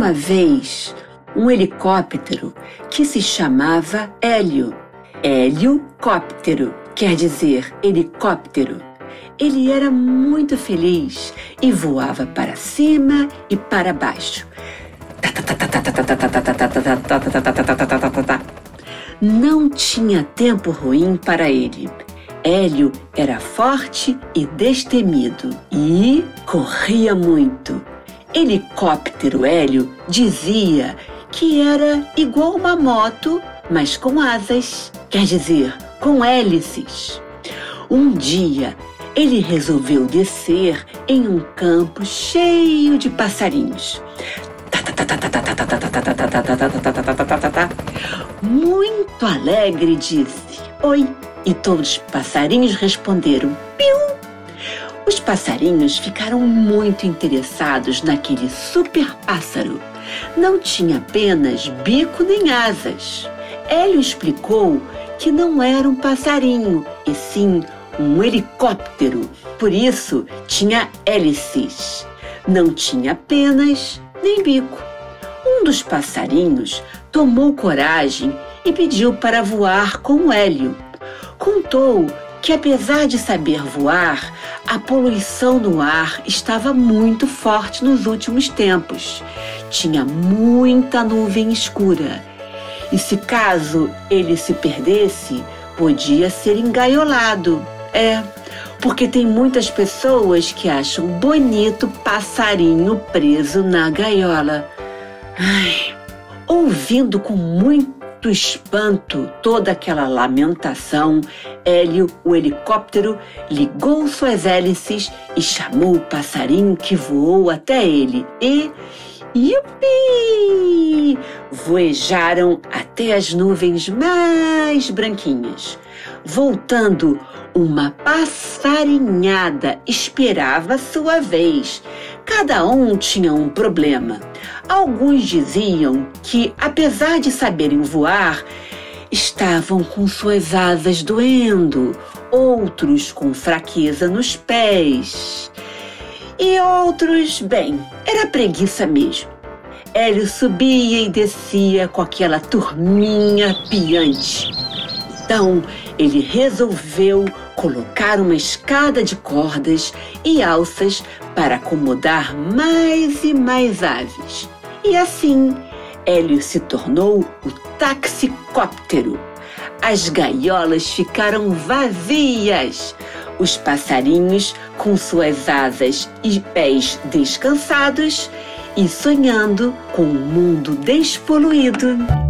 Uma vez um helicóptero que se chamava Hélio. Héliocóptero quer dizer helicóptero. Ele era muito feliz e voava para cima e para baixo. Não tinha tempo ruim para ele. Hélio era forte e destemido e corria muito. Helicóptero Hélio dizia que era igual uma moto, mas com asas, quer dizer, com hélices. Um dia, ele resolveu descer em um campo cheio de passarinhos. Muito alegre disse: Oi! E todos os passarinhos responderam: Piu! Os passarinhos ficaram muito interessados naquele super pássaro. Não tinha apenas bico nem asas. Hélio explicou que não era um passarinho, e sim um helicóptero. Por isso, tinha hélices. Não tinha penas nem bico. Um dos passarinhos tomou coragem e pediu para voar com Hélio. Contou que, apesar de saber voar, a poluição no ar estava muito forte nos últimos tempos. Tinha muita nuvem escura. E se caso ele se perdesse, podia ser engaiolado. É, porque tem muitas pessoas que acham bonito passarinho preso na gaiola. Ai, ouvindo com muito muito espanto, toda aquela lamentação, Hélio, o helicóptero, ligou suas hélices e chamou o passarinho que voou até ele. E. Yupi! Voejaram até as nuvens mais branquinhas. Voltando, uma passarinhada esperava sua vez. Cada um tinha um problema. Alguns diziam que, apesar de saberem voar, estavam com suas asas doendo, outros com fraqueza nos pés. E outros, bem, era preguiça mesmo. Hélio subia e descia com aquela turminha piante. Então, ele resolveu colocar uma escada de cordas e alças para acomodar mais e mais aves. E assim, Hélio se tornou o taxicóptero. As gaiolas ficaram vazias. Os passarinhos, com suas asas e pés descansados, e sonhando com um mundo despoluído.